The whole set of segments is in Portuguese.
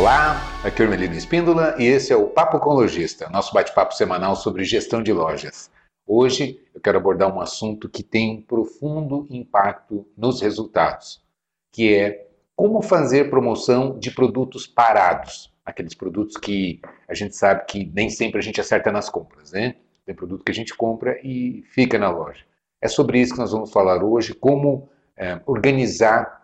Olá, aqui é o Melino Espíndola e esse é o Papo com Lojista, nosso bate-papo semanal sobre gestão de lojas. Hoje eu quero abordar um assunto que tem um profundo impacto nos resultados, que é como fazer promoção de produtos parados, aqueles produtos que a gente sabe que nem sempre a gente acerta nas compras, né? Tem produto que a gente compra e fica na loja. É sobre isso que nós vamos falar hoje, como é, organizar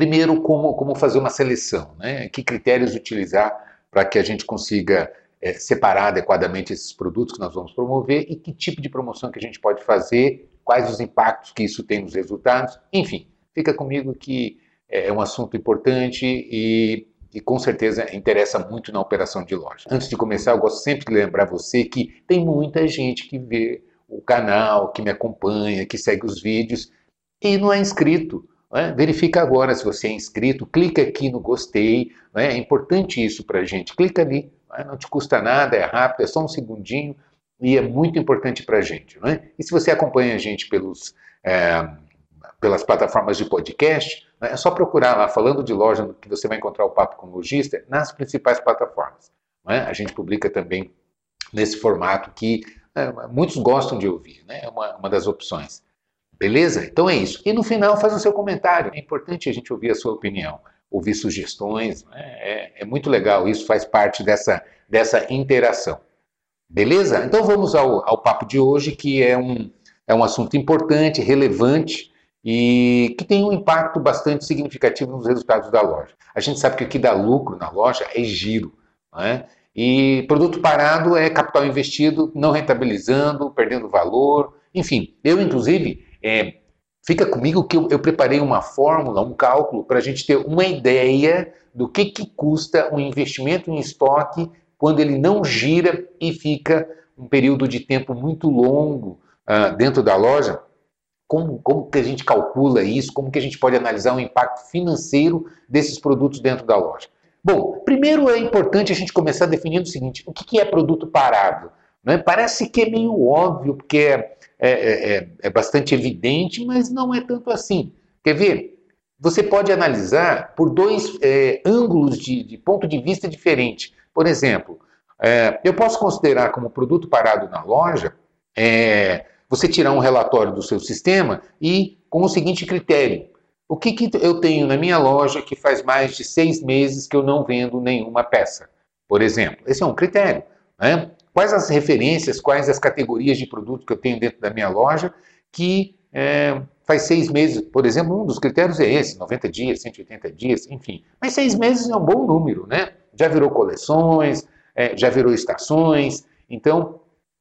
Primeiro, como, como fazer uma seleção, né? que critérios utilizar para que a gente consiga é, separar adequadamente esses produtos que nós vamos promover e que tipo de promoção que a gente pode fazer, quais os impactos que isso tem nos resultados, enfim, fica comigo que é, é um assunto importante e, e com certeza interessa muito na operação de loja. Antes de começar, eu gosto sempre de lembrar você que tem muita gente que vê o canal, que me acompanha, que segue os vídeos e não é inscrito. É? Verifica agora se você é inscrito, clica aqui no gostei, é? é importante isso para a gente. Clica ali, não, é? não, te custa nada, é rápido, é só um segundinho e é muito importante para a gente. É? E se você acompanha a gente pelos, é, pelas plataformas de podcast, é? é só procurar lá, falando de loja, que você vai encontrar o Papo com o Logista nas principais plataformas. A gente publica também nesse formato que muitos gostam de ouvir, é uma, uma das opções. Beleza? Então é isso. E no final faz o seu comentário. É importante a gente ouvir a sua opinião, ouvir sugestões. Né? É, é, muito legal, isso faz parte dessa, dessa interação. Beleza? Então vamos ao, ao papo de hoje, que é um, é um assunto importante, relevante e que tem um impacto bastante significativo nos resultados da loja. A gente sabe que o que dá lucro na loja é giro. Né? E produto parado é capital investido, não rentabilizando, perdendo valor. Enfim, eu, inclusive, é, fica comigo que eu, eu, preparei uma fórmula, um cálculo, para a gente ter uma ideia do que, que custa um investimento em estoque quando ele não gira e fica um período de tempo muito longo uh, dentro da loja. Como, como que a gente calcula isso? Como que a gente pode analisar o impacto financeiro desses produtos dentro da loja? Bom, primeiro é importante a gente começar definindo o seguinte: o que é produto parado? Né? Parece que é meio óbvio, porque é, é, é, é bastante evidente, mas não é tanto assim. Quer ver? Você pode analisar por dois é, ângulos de, de, ponto de vista diferente. Por exemplo, é, eu posso considerar como produto parado na loja é, você tirar um relatório do seu sistema e com o seguinte critério: o que, que eu tenho na minha loja que faz mais de seis meses que eu não vendo nenhuma peça? Por exemplo, esse é um critério. Né? Quais as referências, quais as categorias de produto que eu tenho dentro da minha loja que é, faz seis meses, por exemplo, um dos critérios é esse, 90 dias, 180 dias, enfim. Mas seis meses é um bom número, né? Já virou coleções, é, já virou estações, então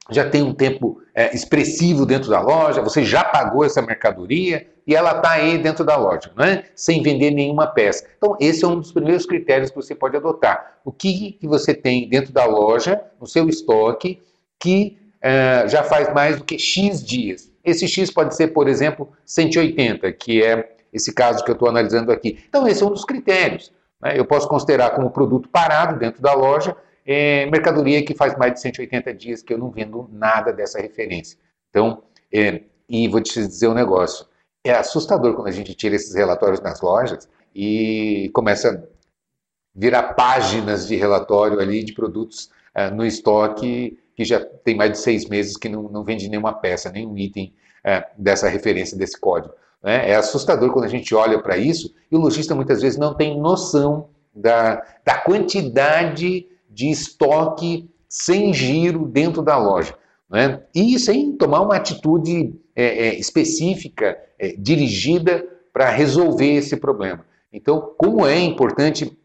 já tem um tempo é, expressivo dentro da loja, você já pagou essa mercadoria e ela está aí dentro da loja, né? sem vender nenhuma peça. Então, esse é um dos primeiros critérios que você pode adotar. O que, que você tem dentro da loja, no seu estoque, que é, já faz mais do que X dias. Esse X pode ser, por exemplo, 180, que é esse caso que eu estou analisando aqui. Então, esse é um dos critérios. Né? Eu posso considerar como produto parado dentro da loja é, mercadoria que faz mais de 180 dias que eu não vendo nada dessa referência. Então, é, e vou te dizer um negócio, é assustador quando a gente tira esses relatórios nas lojas e começa a virar páginas de relatório ali de produtos é, no estoque que já tem mais de seis meses que não, não vende nenhuma peça, nenhum item é, dessa referência, desse código. Né? É assustador quando a gente olha para isso e o lojista muitas vezes não tem noção da, da quantidade de estoque sem giro dentro da loja. Né? E sem tomar uma atitude é, é, específica, é, dirigida para resolver esse problema. Então, como é importante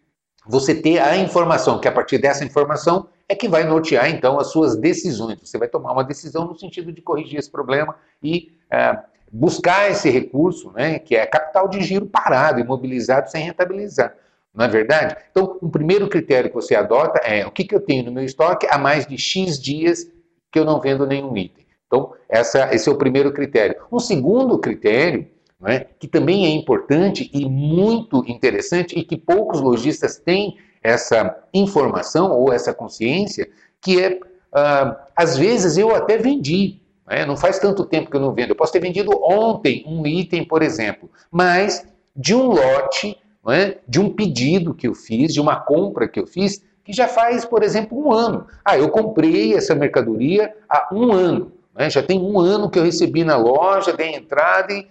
você ter a informação, que a partir dessa informação é que vai nortear então as suas decisões. Você vai tomar uma decisão no sentido de corrigir esse problema e é, buscar esse recurso, né, que é capital de giro parado, imobilizado sem rentabilizar. Não é verdade? Então, um primeiro critério que você adota é o que, que eu tenho no meu estoque há mais de X dias que eu não vendo nenhum item. Então, essa, esse é o primeiro critério. Um segundo critério, é, que também é importante e muito interessante, e que poucos lojistas têm essa informação ou essa consciência, que é, ah, às vezes eu até vendi, é, não faz tanto tempo que eu não vendo, eu posso ter vendido ontem um item, por exemplo, mas de um lote é, de um pedido que eu fiz, de uma compra que eu fiz, que já faz, por exemplo, um ano. Ah, eu comprei essa mercadoria há um ano. Né? Já tem um ano que eu recebi na loja, dei entrada e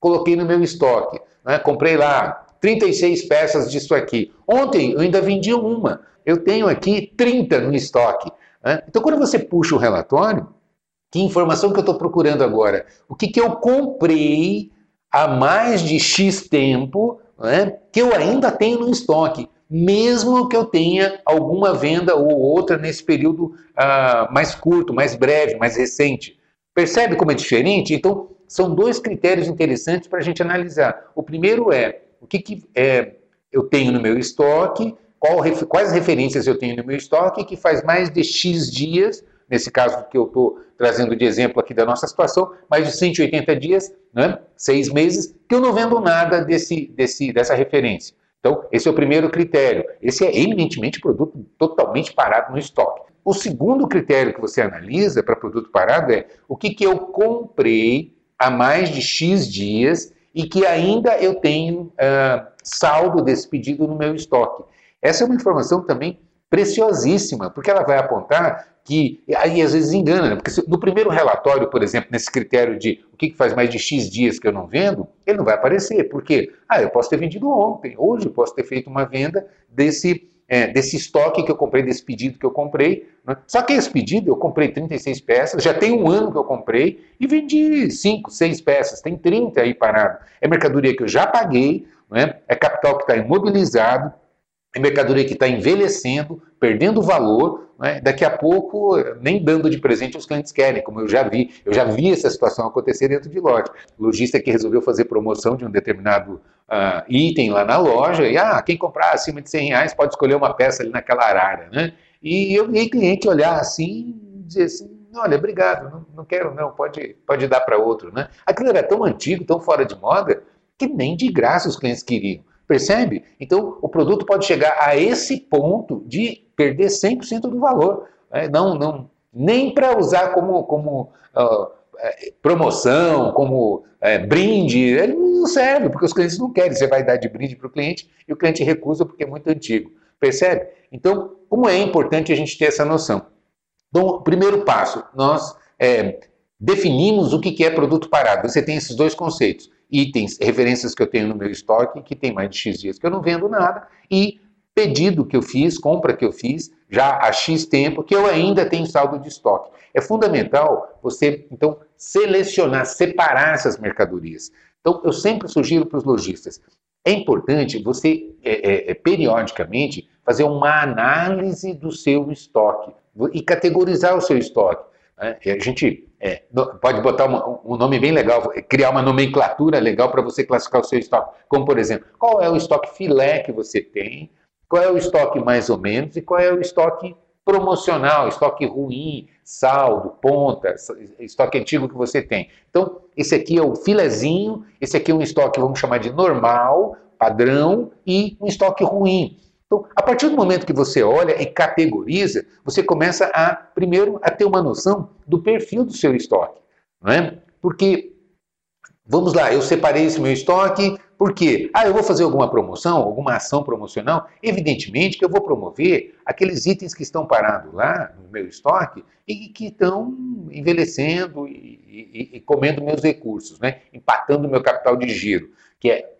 coloquei no meu estoque. Né? Comprei lá 36 peças disso aqui. Ontem eu ainda vendi uma. Eu tenho aqui 30 no estoque. Né? Então, quando você puxa o relatório, que informação que eu estou procurando agora? O que, que eu comprei há mais de X tempo né, que eu ainda tenho no estoque, mesmo que eu tenha alguma venda ou outra nesse período uh, mais curto, mais breve, mais recente. Percebe como é diferente? Então, são dois critérios interessantes para a gente analisar. O primeiro é o que, que é, eu tenho no meu estoque, qual, quais referências eu tenho no meu estoque que faz mais de X dias, nesse caso que eu estou trazendo de exemplo aqui da nossa situação, mais de 180 dias, né, seis meses, que eu não vendo nada desse, desse, dessa referência. Então, esse é o primeiro critério. Esse é eminentemente produto totalmente parado no estoque. O segundo critério que você analisa para produto parado é o que, que eu comprei há mais de X dias e que ainda eu tenho uh, saldo desse pedido no meu estoque. Essa é uma informação também preciosíssima, porque ela vai apontar que aí às vezes engana, né? porque se, no primeiro relatório, por exemplo, nesse critério de o que, que faz mais de X dias que eu não vendo, ele não vai aparecer. Por quê? Ah, eu posso ter vendido ontem, hoje eu posso ter feito uma venda desse, é, desse estoque que eu comprei, desse pedido que eu comprei. Né? Só que esse pedido eu comprei 36 peças, já tem um ano que eu comprei e vendi 5, 6 peças, tem 30 aí parado. É mercadoria que eu já paguei, né? é capital que está imobilizado, é mercadoria que está envelhecendo, perdendo valor, né? daqui a pouco nem dando de presente os clientes querem, como eu já vi. Eu já vi essa situação acontecer dentro de loja. O lojista que resolveu fazer promoção de um determinado uh, item lá na loja, e ah, quem comprar acima de 100 reais pode escolher uma peça ali naquela arara. Né? E eu vi cliente olhar assim e dizer assim, olha, obrigado, não, não quero não, pode, pode dar para outro. Né? Aquilo era tão antigo, tão fora de moda, que nem de graça os clientes queriam. Percebe? Então, o produto pode chegar a esse ponto de perder 100% do valor. Né? Não, não, nem para usar como, como uh, promoção, como é, brinde, ele não serve, porque os clientes não querem. Você vai dar de brinde para o cliente e o cliente recusa porque é muito antigo. Percebe? Então, como é importante a gente ter essa noção? Então, primeiro passo, nós é, definimos o que é produto parado. Você tem esses dois conceitos itens, referências que eu tenho no meu estoque, que tem mais de X dias que eu não vendo nada, e pedido que eu fiz, compra que eu fiz, já há X tempo, que eu ainda tenho saldo de estoque. É fundamental você, então, selecionar, separar essas mercadorias. Então, eu sempre sugiro para os lojistas, é importante você, é, é, é periodicamente, fazer uma análise do seu estoque e categorizar o seu estoque. Né? A gente é, pode botar uma, um nome bem legal, criar uma nomenclatura legal para você classificar o seu estoque. Como, por exemplo, qual é o estoque filé que você tem, qual é o estoque mais ou menos e qual é o estoque promocional, estoque ruim, saldo, ponta, estoque antigo que você tem. Então, esse aqui é o filezinho, esse aqui é um estoque, vamos chamar de normal, padrão, e um estoque ruim. Então, a partir do momento que você olha e categoriza, você começa a, primeiro, a ter uma noção do perfil do seu estoque. Não é? Porque, vamos lá, eu separei esse meu estoque, por quê? Ah, eu vou fazer alguma promoção, alguma ação promocional? Evidentemente que eu vou promover aqueles itens que estão parados lá no meu estoque e que estão envelhecendo e, e, e comendo meus recursos, né? empatando meu capital de giro, que é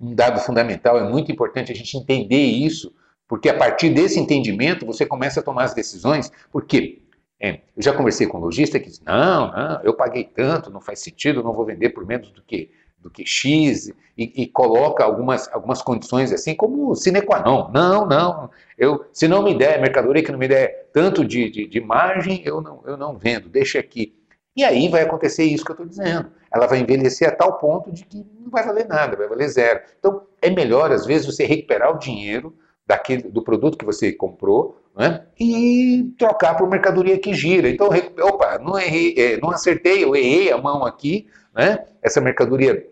um dado fundamental, é muito importante a gente entender isso, porque a partir desse entendimento você começa a tomar as decisões, porque é, eu já conversei com um lojista que diz, não, não, eu paguei tanto, não faz sentido, não vou vender por menos do que, do que X, e, e coloca algumas, algumas condições assim, como sine qua non, não, não, eu, se não me der, mercadoria que não me der tanto de, de, de margem, eu não, eu não vendo, deixa aqui. E aí vai acontecer isso que eu estou dizendo. Ela vai envelhecer a tal ponto de que não vai valer nada, vai valer zero. Então, é melhor, às vezes, você recuperar o dinheiro daquele, do produto que você comprou né, e trocar por mercadoria que gira. Então, opa, não, errei, é, não acertei, eu errei a mão aqui, né, essa mercadoria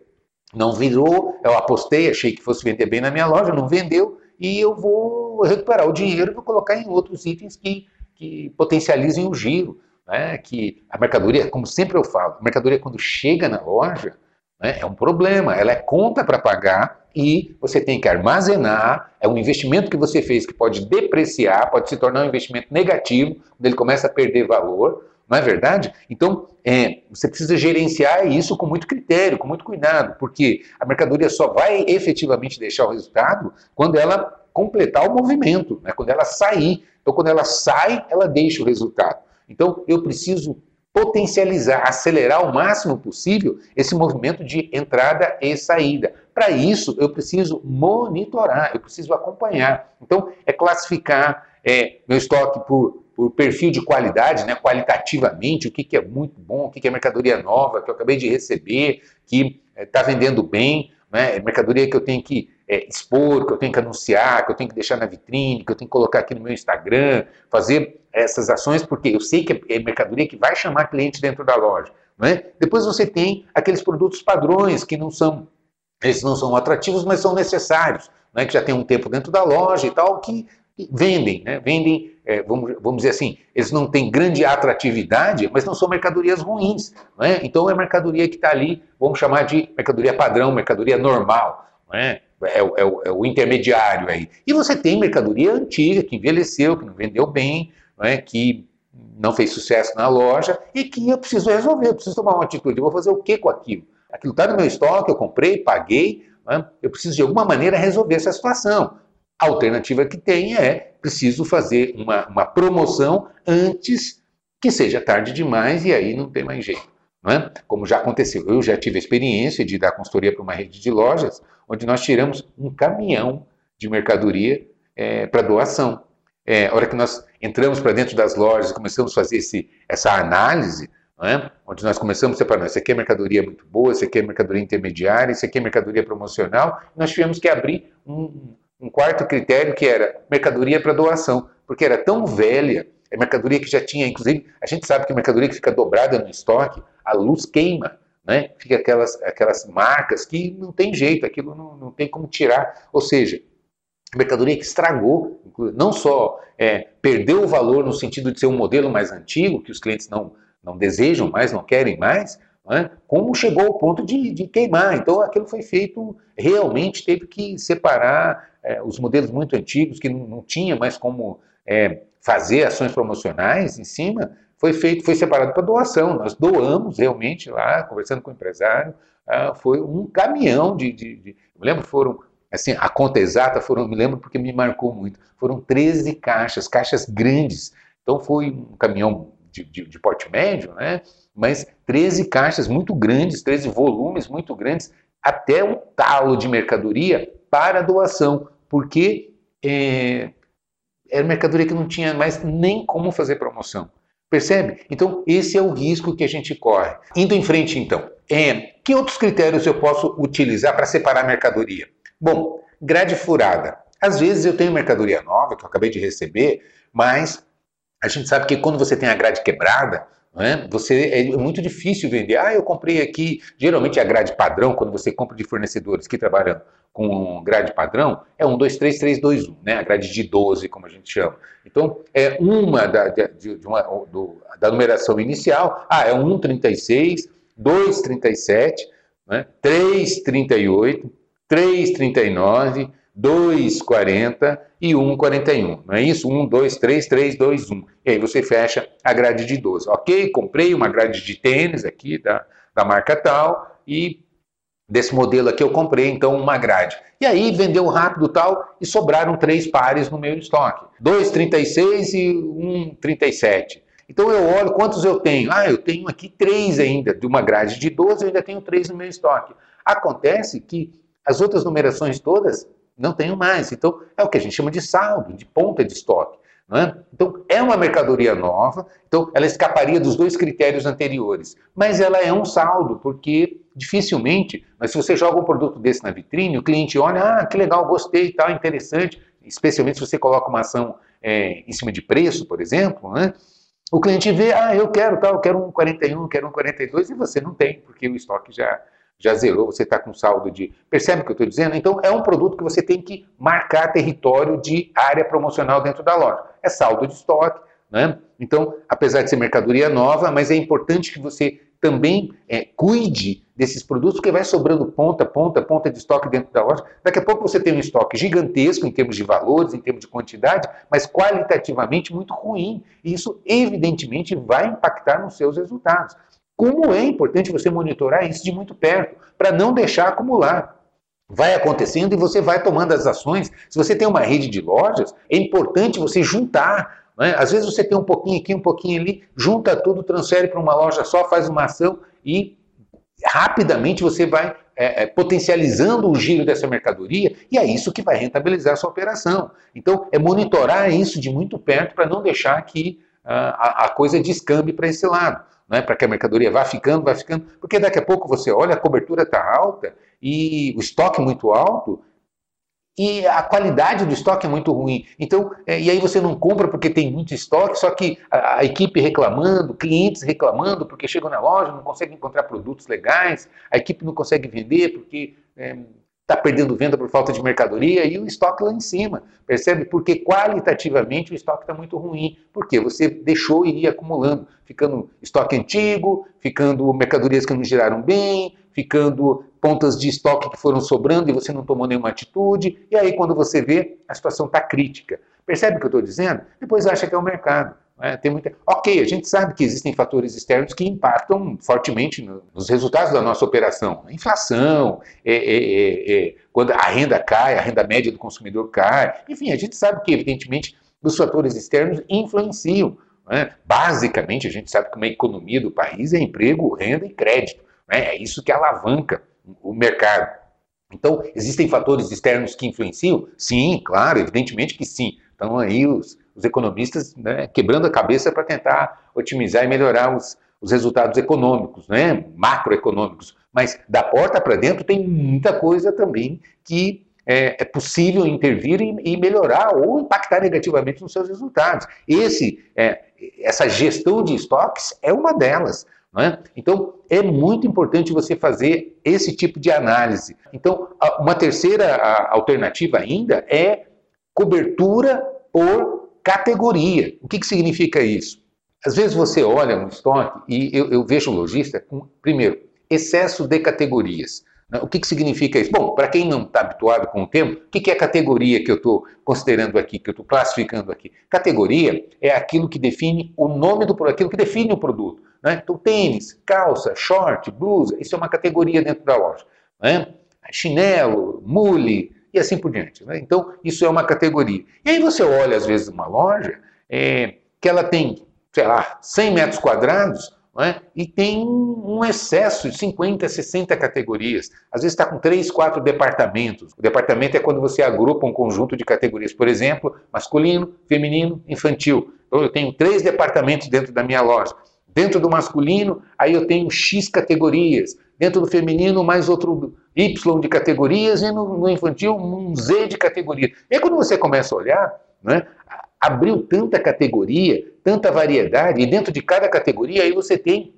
não virou, eu apostei, achei que fosse vender bem na minha loja, não vendeu, e eu vou recuperar o dinheiro e vou colocar em outros itens que, que potencializem o giro né, que a mercadoria, como sempre eu falo, a mercadoria quando chega na loja, Né? É um problema, ela é conta para pagar e você tem que armazenar. É um investimento que você fez que pode depreciar, pode se tornar um investimento negativo, quando ele começa a perder valor, não é verdade? Então, é, você precisa gerenciar isso com muito critério, com muito cuidado, porque a mercadoria só vai efetivamente deixar o resultado quando ela completar o movimento, né? quando ela sair. Então, quando ela sai, ela deixa o resultado. Então, eu preciso potencializar, acelerar o máximo possível esse movimento de entrada e saída. Para isso, eu preciso monitorar, eu preciso acompanhar. Então, é classificar é, meu estoque por, por perfil de qualidade, né, qualitativamente, o que, que é muito bom, o que, que é mercadoria nova, que eu acabei de receber, que está é, vendendo bem, né, é mercadoria que eu tenho que é, expor, que eu tenho que anunciar, que eu tenho que deixar na vitrine, que eu tenho que colocar aqui no meu Instagram, fazer essas ações, porque eu sei que é mercadoria que vai chamar cliente dentro da loja. Né? Depois você tem aqueles produtos padrões que não são, esses não são atrativos, mas são necessários, né? que já tem um tempo dentro da loja e tal, que vendem, né? vendem, é, vamos, vamos dizer assim, eles não têm grande atratividade, mas não são mercadorias ruins. Né? Então é mercadoria que está ali, vamos chamar de mercadoria padrão, mercadoria normal. Né? É, é, é, o intermediário aí. E você tem mercadoria antiga, que envelheceu, que não vendeu bem, né, que não fez sucesso na loja e que eu preciso resolver, eu preciso tomar uma atitude. Eu vou fazer o que com aquilo? Aquilo está no meu estoque, eu comprei, paguei, né, eu preciso de alguma maneira resolver essa situação. A alternativa que tem é preciso fazer uma, uma promoção antes que seja tarde demais e aí não tem mais jeito. É? Como já aconteceu, eu já tive a experiência de dar consultoria para uma rede de lojas, onde nós tiramos um caminhão de mercadoria é, para doação. É, a hora que nós entramos para dentro das lojas começamos a fazer esse, essa análise, é? onde nós começamos a separar, isso aqui é mercadoria muito boa, isso aqui é mercadoria intermediária, isso aqui é mercadoria promocional, nós tivemos que abrir um, um quarto critério que era mercadoria para doação, porque era tão velha, é mercadoria que já tinha, inclusive, a gente sabe que mercadoria que fica dobrada no estoque, a luz queima, né? fica aquelas, aquelas marcas que não tem jeito, aquilo não, não tem como tirar. Ou seja, mercadoria que estragou, não só é, perdeu o valor no sentido de ser um modelo mais antigo, que os clientes não, não desejam mais, não querem mais, né? como chegou ao ponto de, de, queimar. Então aquilo foi feito, realmente teve que separar é, os modelos muito antigos, que não, não tinha mais como é, fazer ações promocionais em cima, foi feito, foi separado para doação. Nós doamos realmente lá, conversando com o empresário, uh, foi um caminhão de, de, de, lembro foram, assim, a conta exata foram, me lembro porque me marcou muito, foram 13 caixas, caixas grandes. Então foi um caminhão de, de, de porte médio, né? Mas 13 caixas muito grandes, 13 volumes muito grandes, até um talo de mercadoria para doação, porque é, era mercadoria que não tinha mais nem como fazer promoção. Percebe? Então, esse é o risco que a gente corre. Indo em frente, então, é, que outros critérios eu posso utilizar para separar a mercadoria? Bom, grade furada. Às vezes eu tenho mercadoria nova que eu acabei de receber, mas a gente sabe que quando você tem a grade quebrada, né, você é muito difícil vender. Ah, eu comprei aqui. Geralmente a grade padrão, quando você compra de fornecedores que trabalham com grade padrão é 1, 2, 3, 3, 2, 1, né? a grade de 12, como a gente chama. Então, é uma da, de, de uma, do, da numeração inicial, ah, é 1, 36, 2, 37, né? 3, 38, 3, 39, 2, 40 e 1, 41. Não é isso? 1, 2, 3, 3, 2, 1. E aí você fecha a grade de 12. Ok, comprei uma grade de tênis aqui da, da marca tal e desse modelo aqui eu comprei então uma grade. E aí vendeu rápido tal e sobraram três pares no meu estoque. Dois 36 e um 37. Então eu olho quantos eu tenho. Ah, eu tenho aqui três ainda, de uma grade de 12 eu ainda tenho três no meu estoque. Acontece que as outras numerações todas não tenho mais. Então é o que a gente chama de saldo, de ponta de estoque. É? Então, é uma mercadoria nova, então ela escaparia dos dois critérios anteriores, mas ela é um saldo, porque dificilmente, mas se você joga um produto desse na vitrine, o cliente olha, ah, que legal, gostei, tal, interessante, especialmente se você coloca uma ação é, em cima de preço, por exemplo, né? o cliente vê, ah, eu quero tal, eu quero um 41, quero um 42, e você não tem, porque o estoque já, já zerou, você está com saldo de. Percebe o que eu estou dizendo? Então, é um produto que você tem que marcar território de área promocional dentro da loja. É saldo de estoque, né? Então, apesar de ser mercadoria nova, mas é importante que você também é, cuide desses produtos, porque vai sobrando ponta, ponta, ponta de estoque dentro da loja. Daqui a pouco você tem um estoque gigantesco em termos de valores, em termos de quantidade, mas qualitativamente muito ruim. E isso, evidentemente, vai impactar nos seus resultados. Como é importante você monitorar isso de muito perto, para não deixar acumular vai acontecendo e você vai tomando as ações. Se você tem uma rede de lojas, é importante você juntar. Né? Às vezes você tem um pouquinho aqui, um pouquinho ali, junta tudo, transfere para uma loja só, faz uma ação e rapidamente você vai é, é, potencializando o giro dessa mercadoria e é isso que vai rentabilizar a sua operação. Então, é monitorar isso de muito perto para não deixar que uh, a, a coisa descambe para esse lado né, para que a mercadoria vá ficando, vá ficando, porque daqui a pouco você olha, a cobertura está alta e o estoque muito alto e a qualidade do estoque é muito ruim. Então, é, e aí você não compra porque tem muito estoque, só que a, a, equipe reclamando, clientes reclamando porque chegam na loja, não conseguem encontrar produtos legais, a equipe não consegue vender porque é, está perdendo venda por falta de mercadoria e o estoque lá em cima. Percebe? Porque qualitativamente o estoque está muito ruim. Porque você deixou ia acumulando, ficando estoque antigo, ficando mercadorias que não giraram bem, ficando pontas de estoque que foram sobrando e você não tomou nenhuma atitude. E aí, quando você vê, a situação está crítica. Percebe o que eu estou dizendo? Depois acha que é o mercado. É, tem muita... Ok, a gente sabe que existem fatores externos que impactam fortemente no, nos resultados da nossa operação. Inflação, é, é, é, é, quando a renda cai, a renda média do consumidor cai. Enfim, a gente sabe que, evidentemente, os fatores externos influenciam. Né? Basicamente, a gente sabe que uma economia do país é emprego, renda e crédito. Né? É isso que alavanca o mercado. Então, existem fatores externos que influenciam? Sim, claro, evidentemente que sim. Então, aí os, os economistas né, quebrando a cabeça para tentar otimizar e melhorar os, os resultados econômicos, né, macroeconômicos. Mas da porta para dentro tem muita coisa também que é, é possível intervir e, melhorar ou impactar negativamente nos seus resultados. Esse, é, essa gestão de estoques é uma delas. É? Então, é muito importante você fazer esse tipo de análise. Então, uma terceira alternativa ainda é cobertura por categoria. O que, que significa isso? Às vezes você olha um estoque e eu, eu vejo um lojista com, primeiro, excesso de categorias. Né? O que, que significa isso? Bom, para quem não está habituado com o termo, o que, que é categoria que eu estou considerando aqui, que eu estou classificando aqui? Categoria é aquilo que define o nome do produto, aquilo que define o produto. Né? Então, tênis, calça, short, blusa, isso é uma categoria dentro da loja. Né? Chinelo, mule, e assim por diante. Né? Então, isso é uma categoria. E aí você olha, às vezes, uma loja é, que ela tem, sei lá, 100 metros quadrados é? e tem um excesso de 50, 60 categorias. Às vezes está com 3, 4 departamentos. O departamento é quando você agrupa um conjunto de categorias, por exemplo, masculino, feminino, infantil. Então, eu tenho três departamentos dentro da minha loja. Dentro do masculino, aí eu tenho X categorias. Dentro do feminino, mais outro Y de categorias. E no, no infantil, um Z de categorias. E aí, quando você começa a olhar, né, abriu tanta categoria, tanta variedade, e dentro de cada categoria, aí você tem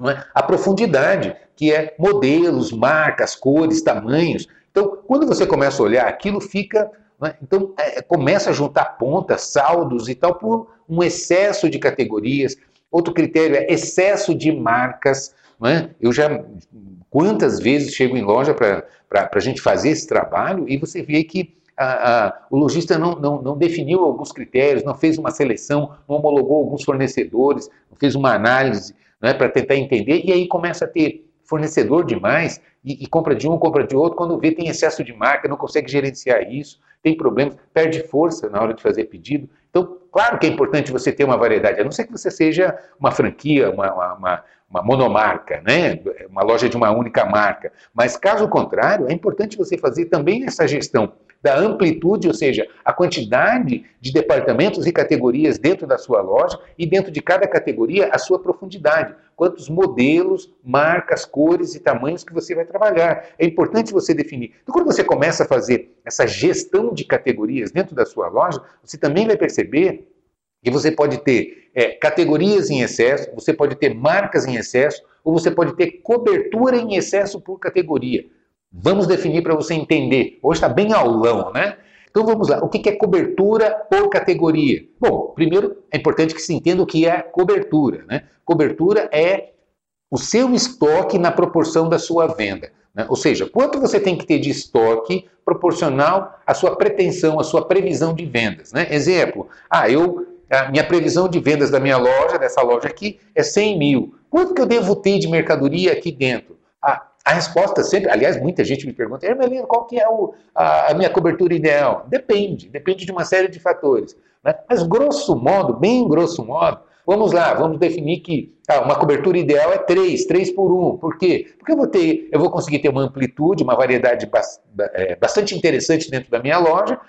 é, a profundidade, que é modelos, marcas, cores, tamanhos. Então, quando você começa a olhar, aquilo fica. É, então, é, começa a juntar pontas, saldos e tal, por um excesso de categorias, Outro critério é excesso de marcas. É? Eu já, quantas vezes chego em loja para a gente fazer esse trabalho e você vê que a, a, o lojista não, não, não, definiu alguns critérios, não fez uma seleção, não homologou alguns fornecedores, não fez uma análise é, para tentar entender, e aí começa a ter fornecedor demais e, e, compra de um, compra de outro, quando vê tem excesso de marca, não consegue gerenciar isso, tem problemas, perde força na hora de fazer pedido. Então, claro que é importante você ter uma variedade, a não ser que você seja uma franquia, uma, uma, uma monomarca, né? uma loja de uma única marca. Mas, caso contrário, é importante você fazer também essa gestão da amplitude, ou seja, a quantidade de departamentos e categorias dentro da sua loja e dentro de cada categoria a sua profundidade. Quantos modelos, marcas, cores e tamanhos que você vai trabalhar. É importante você definir. Então, quando você começa a fazer essa gestão de categorias dentro da sua loja, você também vai perceber que você pode ter é, categorias em excesso, você pode ter marcas em excesso, ou você pode ter cobertura em excesso por categoria. Vamos definir para você entender. Hoje está bem aulão, né? Então vamos lá. O que é cobertura por categoria? Bom, primeiro é importante que se entenda o que é cobertura. Né? Cobertura é o seu estoque na proporção da sua venda. Né? Ou seja, quanto você tem que ter de estoque proporcional à sua pretensão, à sua previsão de vendas. Né? Exemplo, ah, eu, a minha previsão de vendas da minha loja, dessa loja aqui, é 100 mil. Quanto que eu devo ter de mercadoria aqui dentro? Ah, a resposta sempre, aliás, muita gente me pergunta, Hermelino, qual que é o, a, a, minha cobertura ideal? Depende, depende de uma série de fatores. Né? Mas grosso modo, bem grosso modo, Vamos lá, vamos definir que ah, uma cobertura ideal é 3, 3 por 1. Por quê? Porque eu vou, ter, eu vou conseguir ter uma amplitude, uma variedade é, bastante interessante dentro da minha loja,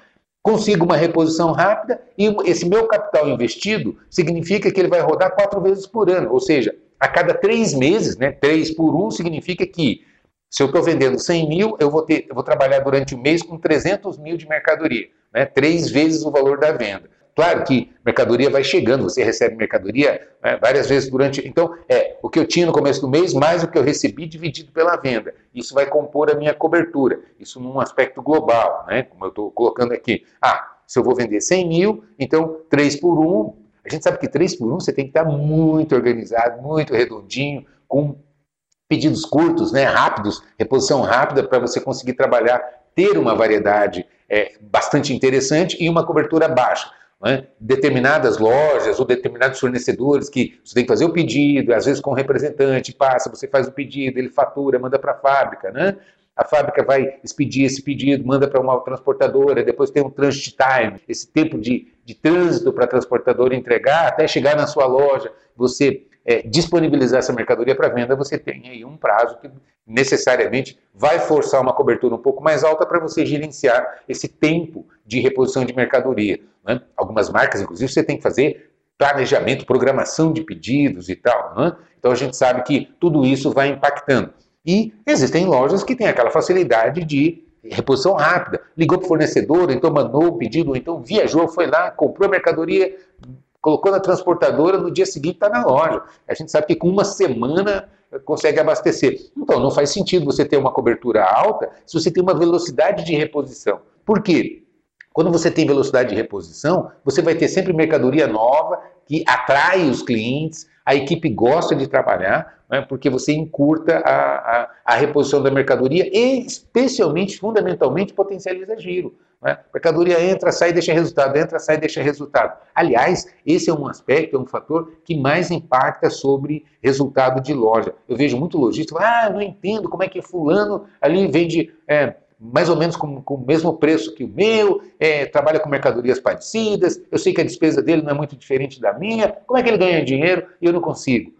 consigo uma reposição rápida e esse meu capital investido significa que ele vai rodar quatro vezes por ano. Ou seja, a cada três meses, né, 3 por 1 significa que se eu estou vendendo 100 mil, eu vou, ter, eu vou trabalhar durante o mês com 300 mil de mercadoria, né, três vezes o valor da venda. Claro que mercadoria vai chegando, você recebe mercadoria né, várias vezes durante. Então, é o que eu tinha no começo do mês, mais o que eu recebi dividido pela venda. Isso vai compor a minha cobertura. Isso num aspecto global, né? Como eu estou colocando aqui. Ah, se eu vou vender 100 mil, então 3 por 1. A gente sabe que 3 por 1 você tem que estar muito organizado, muito redondinho, com pedidos curtos, né, rápidos, reposição rápida para você conseguir trabalhar, ter uma variedade é, bastante interessante e uma cobertura baixa. Né? Determinadas lojas ou determinados fornecedores que você tem que fazer o pedido, às vezes com o representante, passa, você faz o pedido, ele fatura, manda para a fábrica, né? A fábrica vai expedir esse pedido, manda para uma transportadora, depois tem um transit time, esse tempo de, de trânsito para a transportadora entregar até chegar na sua loja, você é, disponibilizar essa mercadoria para venda, você tem aí um prazo que necessariamente vai forçar uma cobertura um pouco mais alta para você gerenciar esse tempo de reposição de mercadoria. Né? Algumas marcas, inclusive, você tem que fazer planejamento, programação de pedidos e tal. Né? Então a gente sabe que tudo isso vai impactando. E existem lojas que têm aquela facilidade de reposição rápida. Ligou para o fornecedor, então mandou o pedido, então viajou, foi lá, comprou a mercadoria, colocou na transportadora, no dia seguinte está na loja. A gente sabe que com uma semana consegue abastecer. Então, não faz sentido você ter uma cobertura alta se você tem uma velocidade de reposição. Por quê? Quando você tem velocidade de reposição, você vai ter sempre mercadoria nova que atrai os clientes, a equipe gosta de trabalhar, né, porque você encurta a, a, a, reposição da mercadoria e, especialmente, fundamentalmente, potencializa giro. Né? Mercadoria entra, sai, deixa resultado, entra, sai, deixa resultado. Aliás, esse é um aspecto, é um fator que mais impacta sobre resultado de loja. Eu vejo muito lojista, ah, não entendo como é que fulano ali vende é, mais ou menos com, com, o mesmo preço que o meu, é, trabalha com mercadorias parecidas, eu sei que a despesa dele não é muito diferente da minha, como é que ele ganha dinheiro e eu não consigo?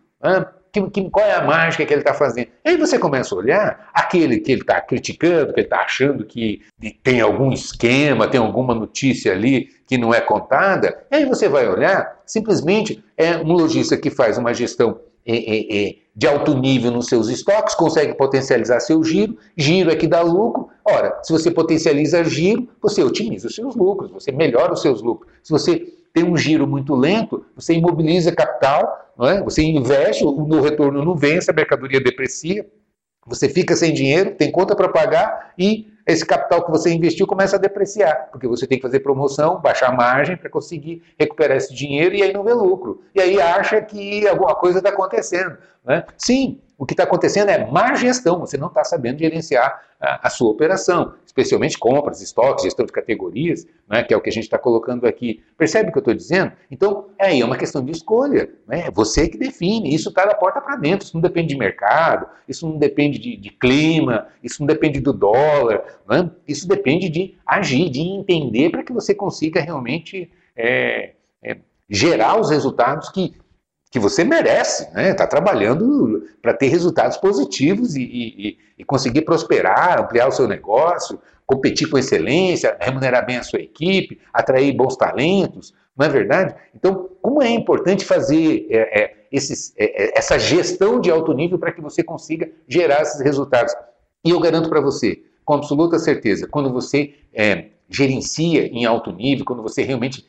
Que, que, qual é a mágica que ele está fazendo? Aí você começa a olhar aquele que ele está criticando, que ele está achando que tem algum esquema, tem alguma notícia ali que não é contada, aí você vai olhar, simplesmente é um lojista que faz uma gestão é, é, é, de alto nível nos seus estoques, consegue potencializar seu giro, giro é que dá lucro. Ora, se você potencializa giro, você otimiza os seus lucros, você melhora os seus lucros. Se você tem um giro muito lento, você imobiliza capital, não é? você investe, o retorno não vem, essa mercadoria deprecia, você fica sem dinheiro, tem conta para pagar e esse capital que você investiu começa a depreciar, porque você tem que fazer promoção, baixar margem para conseguir recuperar esse dinheiro e aí não vê lucro. E aí acha que alguma coisa está acontecendo. Né? Sim, o que está acontecendo é má gestão, você não está sabendo gerenciar a, a, sua operação, especialmente compras, estoques, gestão de categorias, né, que é o que a gente está colocando aqui. Percebe o que eu estou dizendo? Então, é aí é uma questão de escolha. Né? É você que define, isso está da porta para dentro, isso não depende de mercado, isso não depende de, de clima, isso não depende do dólar, né? isso depende de agir, de entender para que você consiga realmente é, é, gerar os resultados que que você merece, né? Está trabalhando para ter resultados positivos e, e, e, conseguir prosperar, ampliar o seu negócio, competir com excelência, remunerar bem a sua equipe, atrair bons talentos, não é verdade? Então, como é importante fazer é, é, esses, é, é essa gestão de alto nível para que você consiga gerar esses resultados? E eu garanto para você, com absoluta certeza, quando você é, gerencia em alto nível, quando você realmente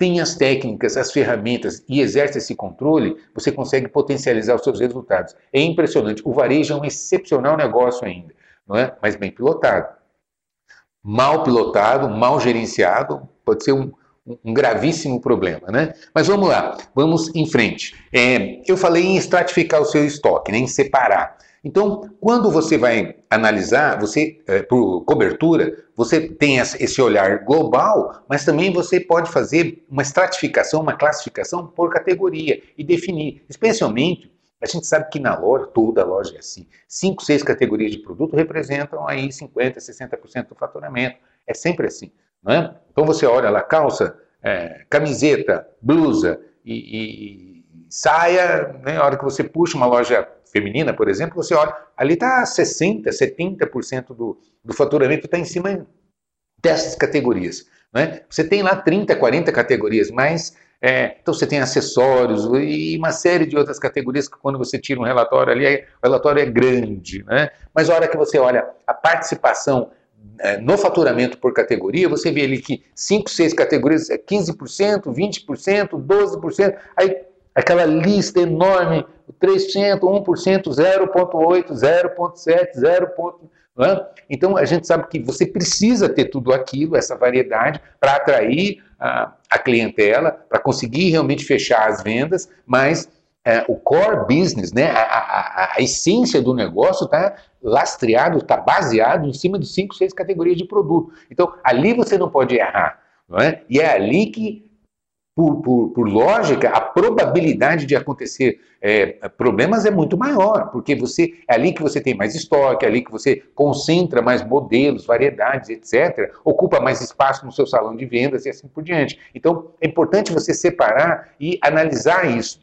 tem as técnicas, as ferramentas e exerce esse controle, você consegue potencializar os seus resultados. É impressionante. O varejo é um excepcional negócio ainda, não é? Mas bem pilotado. Mal pilotado, mal gerenciado, pode ser um, um gravíssimo problema, né? Mas vamos lá, vamos em frente. É, eu falei em estratificar o seu estoque, né, em separar. Então, quando você vai analisar, você é, por cobertura, você tem esse olhar global, mas também você pode fazer uma estratificação, uma classificação por categoria e definir, especialmente a gente sabe que na loja, toda loja é assim. Cinco, seis categorias de produto representam aí 50%, 60% do faturamento. É sempre assim. Não é? Então você olha lá, calça, é, camiseta, blusa e, e, saia, né? a hora que você puxa uma loja feminina, por exemplo, você olha, ali está 60%, 70% do, do faturamento está em cima dessas categorias. Né? Você tem lá 30, 40 categorias, mas é, então você tem acessórios e uma série de outras categorias que quando você tira um relatório ali, o relatório é grande, né? Mas a hora que você olha a participação é, no faturamento por categoria, você vê ali que 5, 6 categorias é 15%, 20%, 12%, aí aquela lista enorme, 3%, 1%, 0,8%, 0,7%, 0%. É? Então a gente sabe que você precisa ter tudo aquilo, essa variedade, para atrair a, a clientela, para conseguir realmente fechar as vendas, mas é, o core business, né, a, a, a essência do negócio está lastreado, está baseado em cima de cinco, seis categorias de produto. Então ali você não pode errar. Não é? E é ali que por, por, por, lógica, a probabilidade de acontecer é, problemas é muito maior, porque você é ali que você tem mais estoque, é ali que você concentra mais modelos, variedades, etc., ocupa mais espaço no seu salão de vendas e assim por diante. Então, é importante você separar e analisar isso.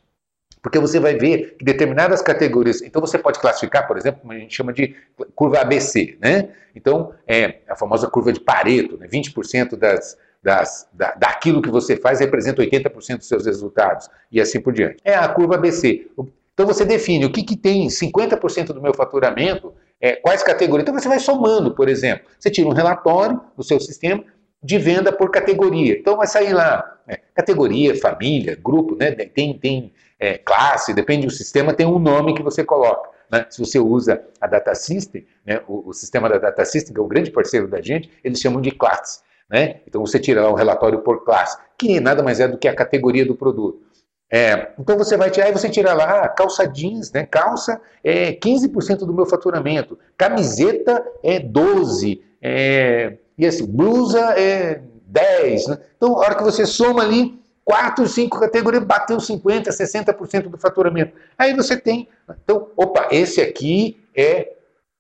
Porque você vai ver que determinadas categorias. Então, você pode classificar, por exemplo, como a gente chama de curva ABC, né? Então, é a famosa curva de Pareto, né? 20% das, das, da, daquilo que você faz representa 80% dos seus resultados e assim por diante. É a curva ABC. Então você define o que, que tem 50% do meu faturamento, é, quais categorias. Então você vai somando, por exemplo. Você tira um relatório do seu sistema de venda por categoria. Então vai sair lá, é, categoria, família, grupo, né? tem, tem é, classe, depende do sistema, tem um nome que você coloca. Né? Se você usa a Data System, né? o, o, sistema da Data System, que é o grande parceiro da gente, eles chamam de classe. Né? Então você tira lá um relatório por classe, que nada mais é do que a categoria do produto. É, então você vai tirar e você tira lá ah, calça jeans, né? Calça é 15% do meu faturamento, camiseta é 12, é, e assim, blusa é 10. Né? Então, a hora que você soma ali, 4, 5 categorias, bateu 50%, 60% do faturamento. Aí você tem, então, opa, esse aqui é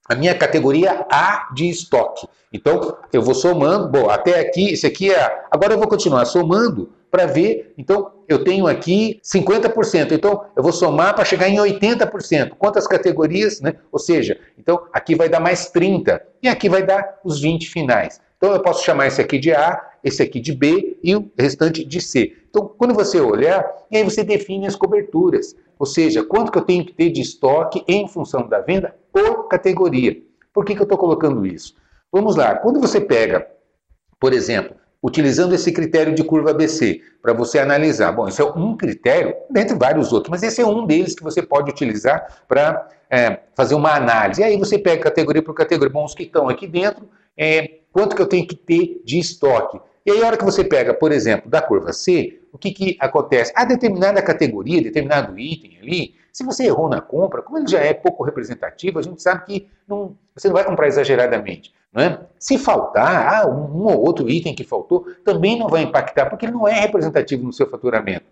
a minha categoria A de estoque. Então, eu vou somando, bom, até aqui, esse aqui é. Agora eu vou continuar somando para ver. Então, eu tenho aqui 50%. Então, eu vou somar para chegar em 80%. Quantas categorias, né? Ou seja, então aqui vai dar mais 30 e aqui vai dar os 20 finais. Então, eu posso chamar esse aqui de A, esse aqui de B e o restante de C. Então, quando você olhar, e aí você define as coberturas. Ou seja, quanto que eu tenho que ter de estoque em função da venda por categoria. Por que, que eu estou colocando isso? Vamos lá, quando você pega, por exemplo, utilizando esse critério de curva ABC para você analisar, bom, isso é um critério, dentre vários outros, mas esse é um deles que você pode utilizar para é, fazer uma análise. E aí você pega categoria por categoria, bom, os que estão aqui dentro, é, quanto que eu tenho que ter de estoque? E aí, a hora que você pega, por exemplo, da curva C, o que, que acontece? A determinada categoria, determinado item ali, se você errou na compra, como ele já é pouco representativo, a gente sabe que não, você não vai comprar exageradamente. Não é? Se faltar, ah, um ou outro item que faltou, também não vai impactar, porque ele não é representativo no seu faturamento.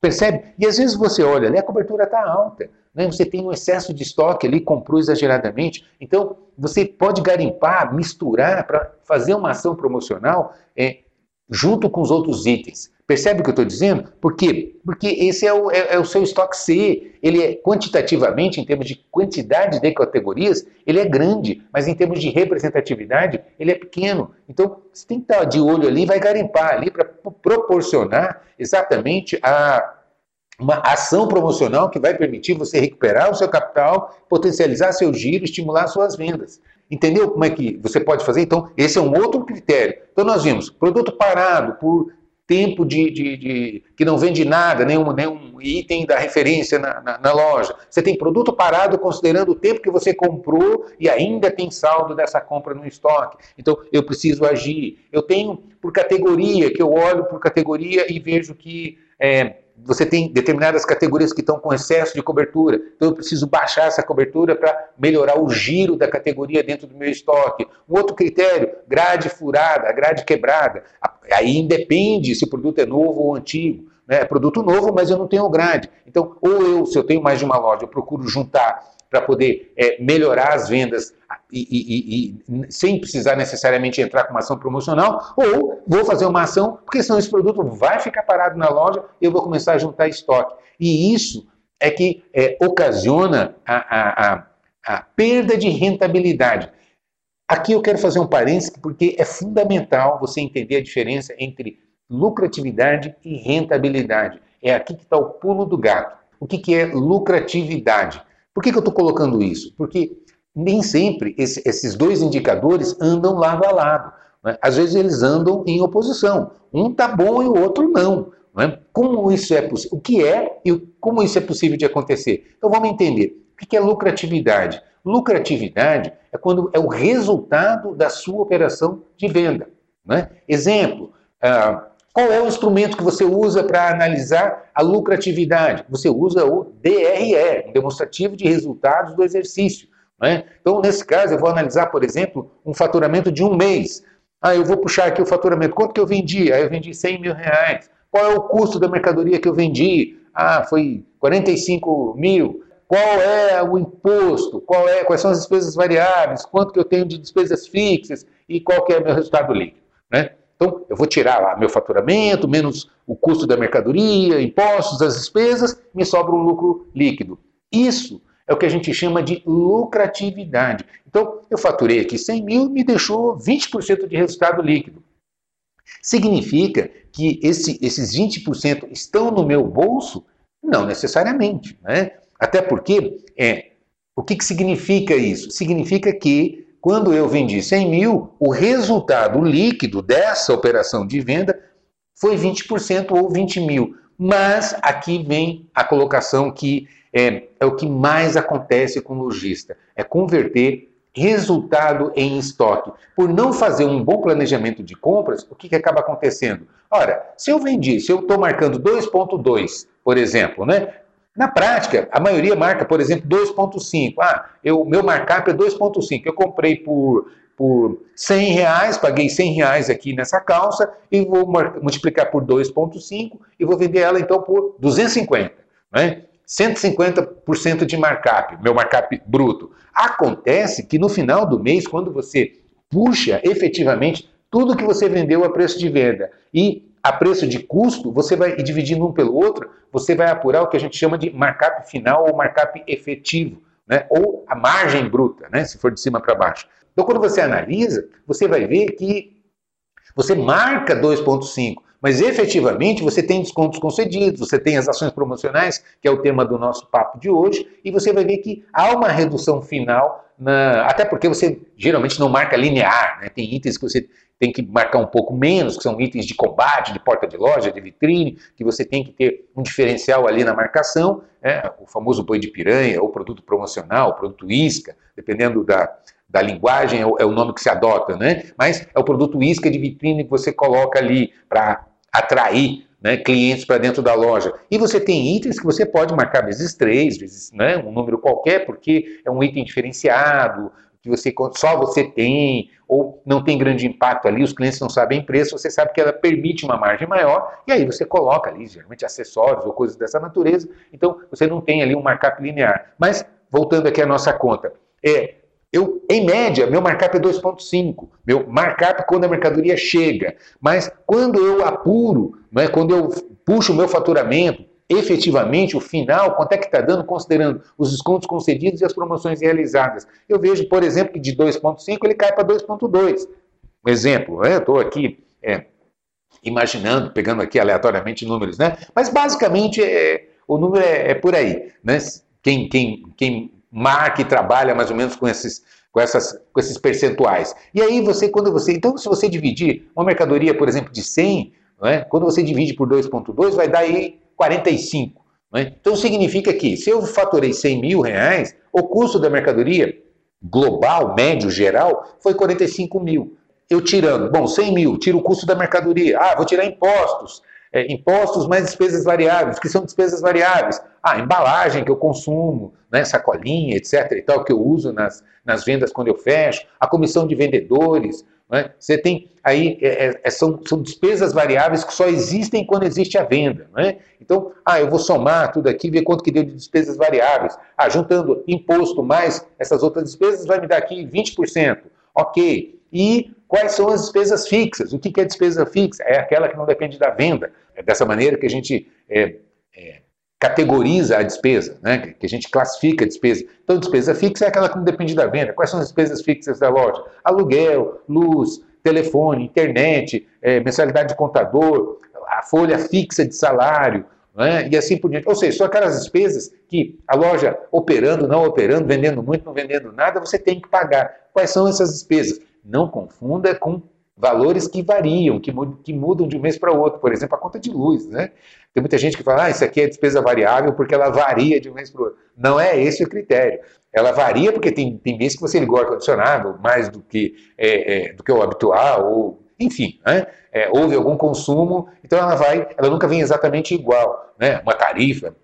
Percebe? E às vezes você olha ali, a cobertura está alta. Né? Você tem um excesso de estoque ali, comprou exageradamente. Então, você pode garimpar, misturar para fazer uma ação promocional é, junto com os outros itens. Percebe o que eu estou dizendo? Por quê? Porque esse é o, é, é o, seu estoque C. Ele é quantitativamente, em termos de quantidade de categorias, ele é grande, mas em termos de representatividade, ele é pequeno. Então, você tem que estar de olho ali, vai garimpar ali para proporcionar exatamente a uma ação promocional que vai permitir você recuperar o seu capital, potencializar seu giro, estimular suas vendas. Entendeu como é que você pode fazer? Então, esse é um outro critério. Então, nós vimos produto parado por tempo de, de, de, que não vende nada, nenhum, nenhum item da referência na, na, na, loja. Você tem produto parado considerando o tempo que você comprou e ainda tem saldo dessa compra no estoque. Então eu preciso agir. Eu tenho por categoria, que eu olho por categoria e vejo que é, você tem determinadas categorias que estão com excesso de cobertura, então eu preciso baixar essa cobertura para melhorar o giro da categoria dentro do meu estoque. Um outro critério, grade furada, grade quebrada. Aí independe se o produto é novo ou antigo. Né? É produto novo, mas eu não tenho grade. Então, ou eu, se eu tenho mais de uma loja, eu procuro juntar para poder é, melhorar as vendas e, e, e, sem precisar necessariamente entrar com uma ação promocional, ou vou fazer uma ação, porque senão esse produto vai ficar parado na loja e eu vou começar a juntar estoque. E isso é que é, ocasiona a, a, a, a perda de rentabilidade. Aqui eu quero fazer um parênteses, porque é fundamental você entender a diferença entre lucratividade e rentabilidade. É aqui que está o pulo do gato. O que, que é lucratividade? Por que, que eu estou colocando isso? Porque nem sempre esse, esses dois indicadores andam lado a lado. Né? Às vezes eles andam em oposição. Um está bom e o outro não. Né? Como isso é possível? O que é e como isso é possível de acontecer? Então vamos entender. O que é lucratividade? Lucratividade é quando é o resultado da sua operação de venda. Né? Exemplo, ah, qual é o instrumento que você usa para analisar a lucratividade? Você usa o DRE, demonstrativo de resultados do exercício. Né? Então, nesse caso, eu vou analisar, por exemplo, um faturamento de um mês. Ah, eu vou puxar aqui o faturamento. Quanto que eu vendi? Ah, eu vendi 100 mil reais. Qual é o custo da mercadoria que eu vendi? Ah, foi 45 mil. Qual é o imposto? Qual é, quais são as despesas variáveis? Quanto que eu tenho de despesas fixas? E qual que é o meu resultado líquido? Né? Então, eu vou tirar lá meu faturamento, menos o custo da mercadoria, impostos, as despesas, me sobra um lucro líquido. Isso é o que a gente chama de lucratividade. Então, eu faturei aqui 100 mil, me deixou 20% de resultado líquido. Significa que esse, esses 20% estão no meu bolso? Não necessariamente. Né? Até porque, é, o que, que significa isso? Significa que quando eu vendi 100 mil, o resultado líquido dessa operação de venda foi 20% ou 20 mil. Mas aqui vem a colocação que é, é o que mais acontece com o lojista: é converter resultado em estoque. Por não fazer um bom planejamento de compras, o que, que acaba acontecendo? Ora, se eu vendi, se eu estou marcando 2,2, por exemplo, né? Na prática, a maioria marca, por exemplo, 2,5. Ah, eu, meu markup é 2,5. Eu comprei por, por 100 reais, paguei 100 reais aqui nessa calça e vou multiplicar por 2,5 e vou vender ela então por 250. Né? 150% de markup, meu markup bruto. Acontece que no final do mês, quando você puxa efetivamente tudo que você vendeu a preço de venda e a preço de custo, você vai dividindo um pelo outro, você vai apurar o que a gente chama de markup final ou markup efetivo, né? ou a margem bruta, né? se for de cima para baixo. Então, quando você analisa, você vai ver que você marca 2,5, mas efetivamente você tem descontos concedidos, você tem as ações promocionais, que é o tema do nosso papo de hoje, e você vai ver que há uma redução final, na... até porque você geralmente não marca linear, né? tem itens que você tem que marcar um pouco menos, que são itens de combate, de porta de loja, de vitrine, que você tem que ter um diferencial ali na marcação, é, o famoso boi de piranha, ou produto promocional, produto isca, dependendo da, da linguagem, é o, é o, nome que se adota, né? Mas é o produto isca de vitrine que você coloca ali para atrair né, clientes para dentro da loja. E você tem itens que você pode marcar vezes três, vezes né, um número qualquer, porque é um item diferenciado, que você só você tem, ou não tem grande impacto ali, os clientes não sabem preço, você sabe que ela permite uma margem maior, e aí você coloca ali, geralmente acessórios ou coisas dessa natureza, então você não tem ali um markup linear. Mas, voltando aqui à nossa conta, é, eu, em média, meu markup é 2,5. Meu markup quando a mercadoria chega. Mas quando eu apuro, né, quando eu puxo o meu faturamento, efetivamente o final, quanto é que está dando, considerando os descontos concedidos e as promoções realizadas. Eu vejo, por exemplo, que de 2,5 ele cai para 2,2. Um exemplo, né? eu estou aqui é, imaginando, pegando aqui aleatoriamente números, né? mas basicamente é, o número é, é, por aí. Né? Quem, quem, quem marca e trabalha mais ou menos com esses, com, essas, com esses percentuais. E aí você, quando você. Então, se você dividir uma mercadoria, por exemplo, de 100 é? quando você divide por 2,2, vai dar aí 45. É? Então significa que se eu faturei 100 mil reais, o custo da mercadoria global, médio, geral, foi 45 mil. Eu tirando, bom, 100 mil, tiro o custo da mercadoria. Ah, vou tirar impostos. É, impostos mais despesas variáveis. que são despesas variáveis? Ah, embalagem que eu consumo, né, sacolinha, etc. e tal, que eu uso nas, nas vendas quando eu fecho, a comissão de vendedores. Né? Você tem aí, é, é, é, são, são despesas variáveis que só existem quando existe a venda. Né? Então, ah, eu vou somar tudo aqui, ver quanto que deu de despesas variáveis. Ah, juntando imposto mais essas outras despesas, vai me dar aqui 20%. Ok. E quais são as despesas fixas? O que é despesa fixa? É aquela que não depende da venda. É dessa maneira que a gente é, é, categoriza a despesa, né? que a gente classifica a despesa. Então, despesa fixa é aquela que não depende da venda. Quais são as despesas fixas da loja? Aluguel, luz, telefone, internet, é, mensalidade de contador, a folha fixa de salário, né? e assim por diante. Ou seja, são aquelas despesas que a loja operando, não operando, vendendo muito, não vendendo nada, você tem que pagar. Quais são essas despesas? Não confunda com valores que variam, que, mudam de um mês para o outro. Por exemplo, a conta de luz. Né? Tem muita gente que fala, ah, isso aqui é despesa variável porque ela varia de um mês para o outro. Não é esse o critério. Ela varia porque tem, tem mês que você ligou o ar-condicionado mais do que, é, é, do que o habitual, ou enfim, né? é, houve algum consumo, então ela vai, ela nunca vem exatamente igual. Né? Uma tarifa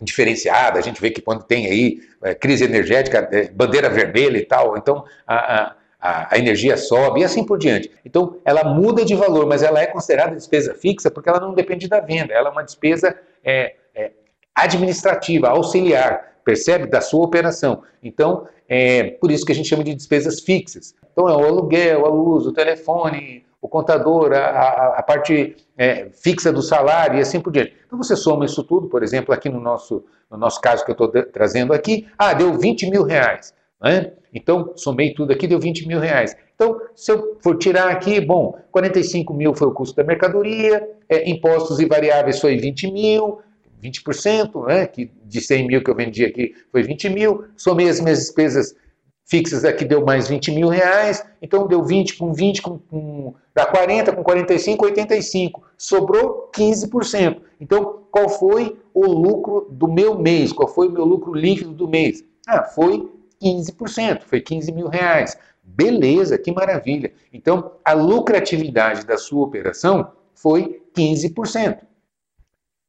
diferenciada, a gente vê que quando tem aí é, crise energética, é, bandeira vermelha e tal, então a a, a, energia sobe e assim por diante. Então, ela muda de valor, mas ela é considerada despesa fixa porque ela não depende da venda, ela é uma despesa é, é, administrativa, auxiliar, percebe? Da sua operação. Então, é por isso que a gente chama de despesas fixas. Então, é o aluguel, a luz, o telefone, o contador, a, a, a parte é, fixa do salário e assim por diante. Então, você soma isso tudo, por exemplo, aqui no nosso, no nosso caso que eu estou trazendo aqui, ah, deu 20 mil reais. Né? Então, somei tudo aqui, deu 20 mil reais. Então, se eu for tirar aqui, bom, 45 mil foi o custo da mercadoria, é, impostos e variáveis foi 20 mil, 20%, né, que de 100 mil que eu vendi aqui foi 20 mil, somei as minhas despesas fixas aqui, deu mais 20 mil reais, então deu 20 com 20, com, com, dá 40, com 45, 85, sobrou 15%. Então, qual foi o lucro do meu mês? Qual foi o meu lucro líquido do mês? Ah, foi 15%, foi 15 mil reais. Beleza, que maravilha. Então, a lucratividade da sua operação foi 15%.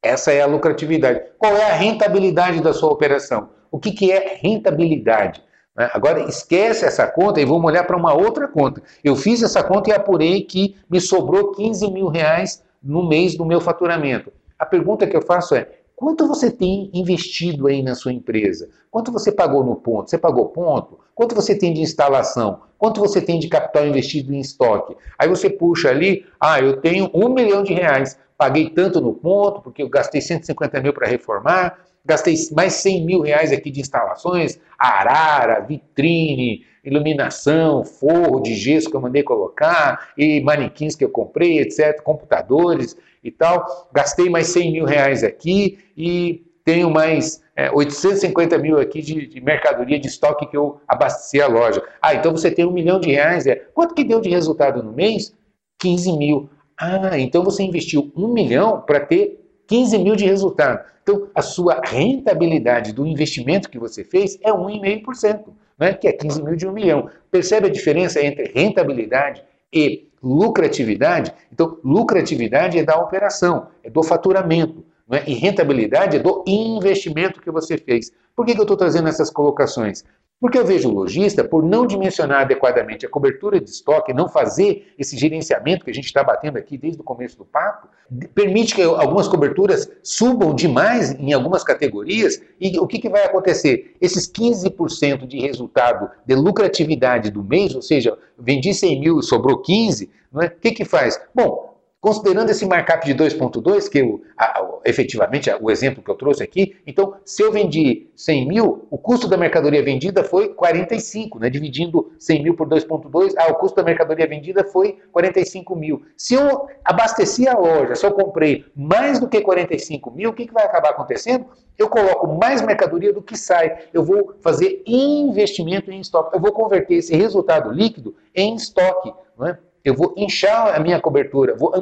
Essa é a lucratividade. Qual é a rentabilidade da sua operação? O que, que é rentabilidade? Né? Agora, esquece essa conta e vamos olhar para uma outra conta. Eu fiz essa conta e apurei que me sobrou 15 mil reais no mês do meu faturamento. A pergunta que eu faço é: Quanto você tem investido aí na sua empresa? Quanto você pagou no ponto? Você pagou ponto? Quanto você tem de instalação? Quanto você tem de capital investido em estoque? Aí você puxa ali, ah, eu tenho um milhão de reais, paguei tanto no ponto, porque eu gastei 150 mil para reformar, gastei mais 100 mil reais aqui de instalações, arara, vitrine, iluminação, forro de gesso que eu mandei colocar, e manequins que eu comprei, etc., computadores e tal. Gastei mais 100 mil reais aqui e tenho mais é, 850 mil aqui de, de, mercadoria de estoque que eu abasteci a loja. Ah, então você tem um milhão de reais. É. Quanto que deu de resultado no mês? 15 mil. Ah, então você investiu um milhão para ter 15 mil de resultado. Então, a sua rentabilidade do investimento que você fez é 1,5%, né? que é 15 mil de um milhão. Percebe a diferença entre rentabilidade e lucratividade? Então, lucratividade é da operação, é do faturamento. Né? E rentabilidade é do investimento que você fez. Por que, que eu estou trazendo essas colocações? Porque eu vejo o lojista, por não dimensionar adequadamente a cobertura de estoque, não fazer esse gerenciamento que a gente está batendo aqui desde o começo do papo, permite que algumas coberturas subam demais em algumas categorias e o que, que vai acontecer? Esses 15% de resultado de lucratividade do mês, ou seja, vendi 100 mil e sobrou 15, não é? o que, que faz? Bom, Considerando esse markup de 2,2, que eu, a, a, efetivamente o exemplo que eu trouxe aqui, então, se eu vendi 100 mil, o custo da mercadoria vendida foi 45, né? dividindo 100 mil por 2,2, ah, o custo da mercadoria vendida foi 45 mil. Se eu abasteci a loja, se eu comprei mais do que 45 mil, o que, que vai acabar acontecendo? Eu coloco mais mercadoria do que sai. Eu vou fazer investimento em estoque. Eu vou converter esse resultado líquido em estoque. Não é? Eu vou inchar a minha cobertura, vou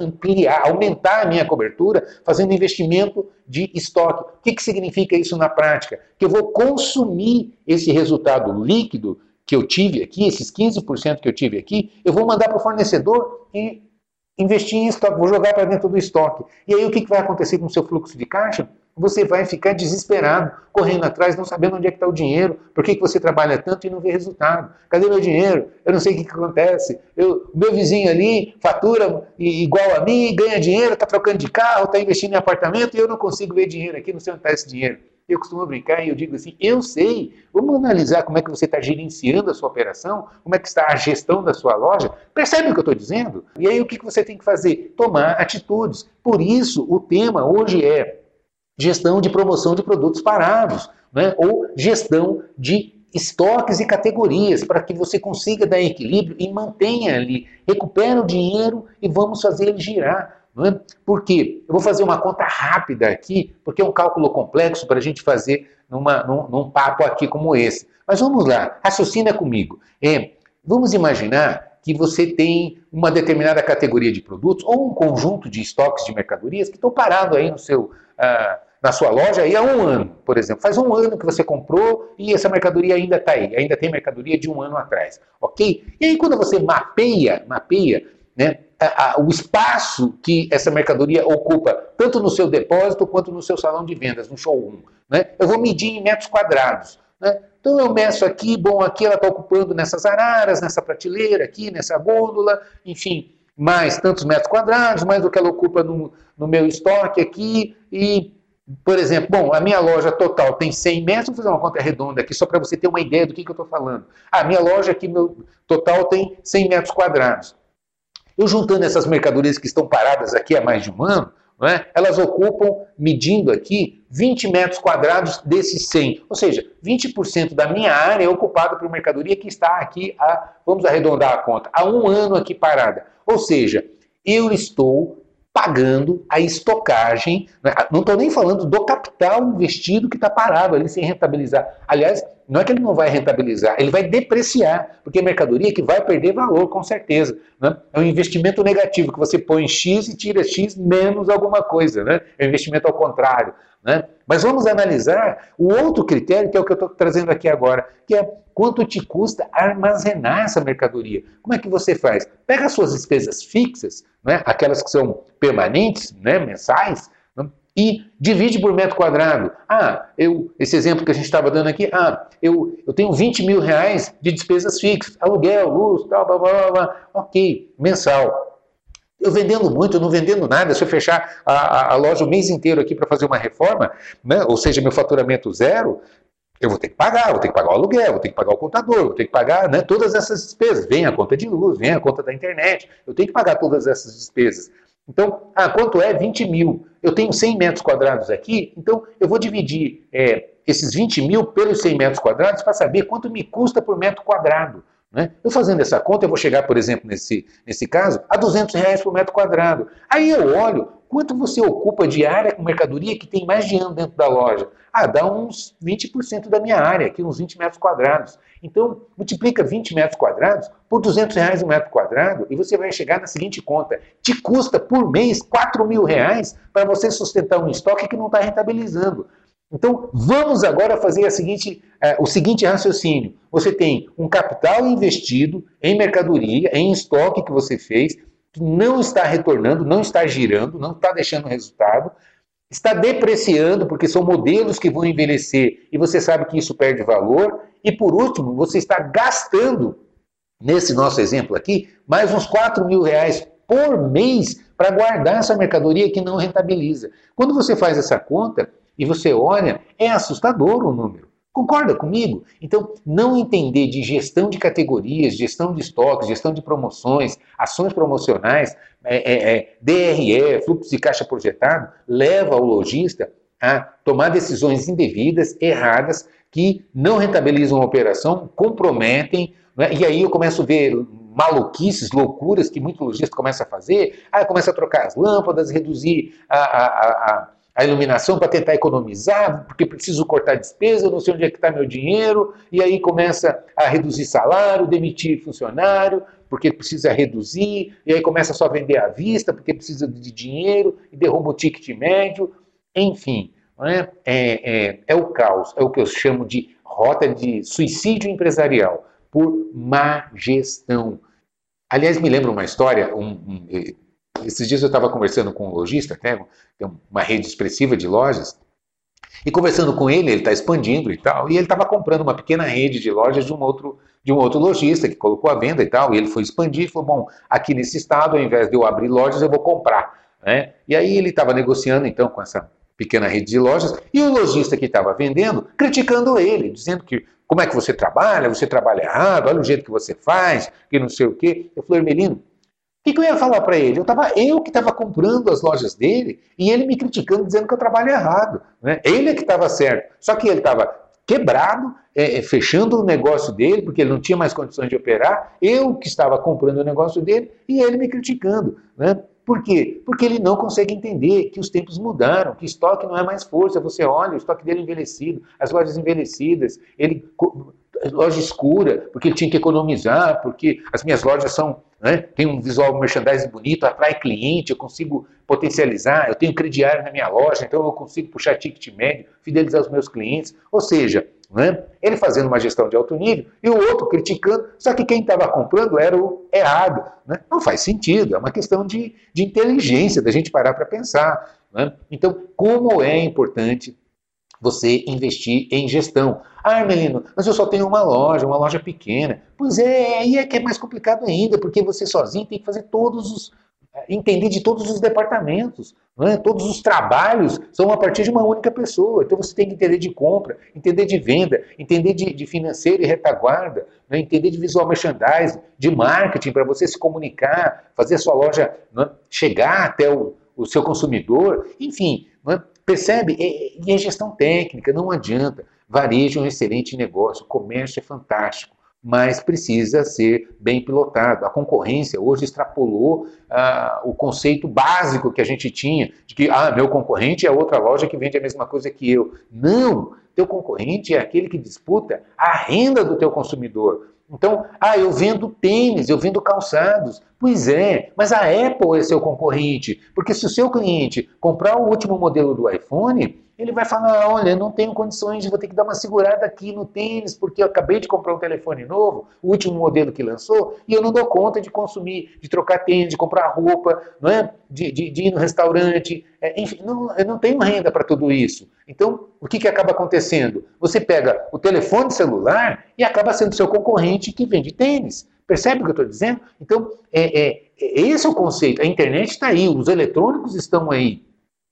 ampliar, aumentar a minha cobertura, fazendo investimento de estoque. O que, que significa isso na prática? Que eu vou consumir esse resultado líquido que eu tive aqui, esses 15% que eu tive aqui, eu vou mandar para o fornecedor e investir em estoque, vou jogar para dentro do estoque. E aí o que, que vai acontecer com o seu fluxo de caixa? Você vai ficar desesperado, correndo atrás, não sabendo onde é que está o dinheiro, por que, que você trabalha tanto e não vê resultado. Cadê meu dinheiro? Eu não sei o que, que acontece. Eu, meu vizinho ali fatura igual a mim, ganha dinheiro, está trocando de carro, está investindo em apartamento e eu não consigo ver dinheiro aqui, não sei onde está esse dinheiro. Eu costumo brincar e eu digo assim: eu sei, vamos analisar como é que você está gerenciando a sua operação, como é que está a gestão da sua loja. Percebe o que eu estou dizendo? E aí o que você tem que fazer? Tomar atitudes. Por isso, o tema hoje é gestão de promoção de produtos parados, né? ou gestão de estoques e categorias, para que você consiga dar equilíbrio e mantenha ali, recupera o dinheiro e vamos fazer ele girar. É? Por quê? Eu vou fazer uma conta rápida aqui, porque é um cálculo complexo para a gente fazer numa, num, num, papo aqui como esse. Mas vamos lá, raciocina comigo. É, vamos imaginar que você tem uma determinada categoria de produtos ou um conjunto de estoques de mercadorias que estão parados aí no seu, ah, na sua loja aí há um ano, por exemplo. Faz um ano que você comprou e essa mercadoria ainda está aí, ainda tem mercadoria de um ano atrás, ok? E aí quando você mapeia, mapeia né, a, a, o espaço que essa mercadoria ocupa, tanto no seu depósito quanto no seu salão de vendas, no showroom. Né? Eu vou medir em metros quadrados. Né? Então eu meço aqui, bom, aqui ela está ocupando nessas araras, nessa prateleira aqui, nessa gôndola, enfim, mais tantos metros quadrados, mais do que ela ocupa no, no meu estoque aqui, e, por exemplo, bom, a minha loja total tem 100 metros, vou fazer uma conta redonda aqui, só para você ter uma ideia do que, que eu estou falando. A minha loja aqui, meu total tem 100 metros quadrados. Eu juntando essas mercadorias que estão paradas aqui há mais de um ano, é? elas ocupam, medindo aqui, 20 metros quadrados desses 100. Ou seja, 20% da minha área é ocupada por mercadoria que está aqui, há, vamos arredondar a conta, há um ano aqui parada. Ou seja, eu estou pagando a estocagem, né? não estou nem falando do capital investido que está parado ali sem rentabilizar. Aliás, não é que ele não vai rentabilizar, ele vai depreciar, porque é mercadoria que vai perder valor, com certeza. Né? É um investimento negativo, que você põe X e tira X menos alguma coisa. Né? É um investimento ao contrário. Né? Mas vamos analisar o outro critério, que é o que eu estou trazendo aqui agora, que é quanto te custa armazenar essa mercadoria. Como é que você faz? Pega as suas despesas fixas, né, aquelas que são permanentes, né, mensais, e divide por metro quadrado. Ah, eu, esse exemplo que a gente estava dando aqui, ah, eu, eu tenho 20 mil reais de despesas fixas, aluguel, luz, tal, blá, blá, blá, blá. ok, mensal. Eu vendendo muito, eu não vendendo nada, se eu fechar a, a, a loja o mês inteiro aqui para fazer uma reforma, né, ou seja, meu faturamento zero, eu vou ter que pagar, vou ter que pagar o aluguel, vou ter que pagar o contador, vou ter que pagar né, todas essas despesas. Vem a conta de luz, vem a conta da internet, eu tenho que pagar todas essas despesas. Então, ah, quanto é 20 mil? Eu tenho 100 metros quadrados aqui, então eu vou dividir é, esses 20 mil pelos 100 metros quadrados para saber quanto me custa por metro quadrado. Né? Eu fazendo essa conta, eu vou chegar, por exemplo, nesse, nesse caso, a 200 reais por metro quadrado. Aí eu olho quanto você ocupa de área com mercadoria que tem mais de ano dentro da loja. Ah, dá uns 20% da minha área, aqui uns 20 metros quadrados. Então, multiplica 20 metros quadrados por 200 reais um metro quadrado e você vai chegar na seguinte conta. Te custa por mês 4 mil reais para você sustentar um estoque que não está rentabilizando. Então, vamos agora fazer seguinte, uh, o seguinte raciocínio. Você tem um capital investido em mercadoria, em estoque que você fez, que não está retornando, não está girando, não está deixando resultado, está depreciando, porque são modelos que vão envelhecer e você sabe que isso perde valor. E por último, você está gastando, nesse nosso exemplo aqui, mais uns 4 mil reais por mês para guardar essa mercadoria que não rentabiliza. Quando você faz essa conta, e você olha, é assustador o número. Concorda comigo? Então, não entender de gestão de categorias, gestão de estoques, gestão de promoções, ações promocionais, é, é, é, DRE, fluxo de caixa projetado, leva o lojista a tomar decisões indevidas, erradas, que não rentabilizam a operação, comprometem, né? e aí eu começo a ver maluquices, loucuras que muito lojista começa a fazer, ah, começa a trocar as lâmpadas, reduzir a, a, a a iluminação para tentar economizar, porque preciso cortar despesa, não sei onde é que está meu dinheiro, e aí começa a reduzir salário, demitir funcionário, porque precisa reduzir, e aí começa só a vender à vista, porque precisa de dinheiro, e derruba o ticket médio, enfim, é? É, é, é o caos, é o que eu chamo de rota de suicídio empresarial por má gestão. Aliás, me lembra uma história, um, um, esses dias eu estava conversando com um lojista, até, tem uma rede expressiva de lojas, e conversando com ele, ele está expandindo e tal, e ele estava comprando uma pequena rede de lojas de um outro de um outro lojista que colocou a venda e tal, e ele foi expandir, falou, bom, aqui nesse estado, ao invés de eu abrir lojas, eu vou comprar, né? E aí ele estava negociando então com essa pequena rede de lojas, e o lojista que estava vendendo, criticando ele, dizendo que como é que você trabalha, você trabalha errado, olha o jeito que você faz, que não sei o quê. Eu falei, Hermelino, o que, que, eu ia falar para ele? Eu, tava, eu que estava comprando as lojas dele e ele me criticando, dizendo que eu trabalho errado. Né? Ele é que estava certo. Só que ele estava quebrado, é, é, fechando o negócio dele, porque ele não tinha mais condições de operar. Eu que estava comprando o negócio dele e ele me criticando. Né? Por quê? Porque ele não consegue entender que os tempos mudaram, que estoque não é mais força. Você olha, o estoque dele é envelhecido, as lojas envelhecidas, ele loja escura, porque ele tinha que economizar, porque as minhas lojas são, né, tem um visual merchandising bonito, atrai cliente, eu consigo potencializar, eu tenho crediário na minha loja, então eu consigo puxar ticket médio, fidelizar os meus clientes. Ou seja, né, ele fazendo uma gestão de alto nível e o outro criticando, só que quem estava comprando era o errado. Né? Não faz sentido, é uma questão de, de inteligência, da gente parar para pensar. Né? Então, como é importante você investir em gestão. Ah, Melino, mas eu só tenho uma loja, uma loja pequena. Pois é, aí é que é mais complicado ainda, porque você sozinho tem que fazer todos os. Eh, entender de todos os departamentos. É? Todos os trabalhos são a partir de uma única pessoa. Então você tem que entender de compra, entender de venda, entender de, de financeiro e retaguarda, né? entender de visual merchandising, de marketing, para você se comunicar, fazer a sua loja né? chegar até o, o seu consumidor. Enfim, é? Percebe? E é gestão técnica, não adianta. Varejo é um excelente negócio, comércio é fantástico, mas precisa ser bem pilotado. A concorrência hoje extrapolou ah, o conceito básico que a gente tinha, de que ah, meu concorrente é outra loja que vende a mesma coisa que eu. Não! Teu concorrente é aquele que disputa a renda do teu consumidor. Então, ah, eu vendo tênis, eu vendo calçados. Pois é, mas a Apple é seu concorrente, porque se o seu cliente comprar o último modelo do iPhone, ele vai falar: olha, não tenho condições, vou ter que dar uma segurada aqui no tênis, porque eu acabei de comprar um telefone novo, o último modelo que lançou, e eu não dou conta de consumir, de trocar tênis, de comprar roupa, não é? de, de, de ir no restaurante. É, enfim, não, eu não tenho renda para tudo isso. Então, o que, que acaba acontecendo? Você pega o telefone celular e acaba sendo seu concorrente que vende tênis. Percebe o que eu estou dizendo? Então, é, é, é, esse é o conceito. A internet está aí, os eletrônicos estão aí,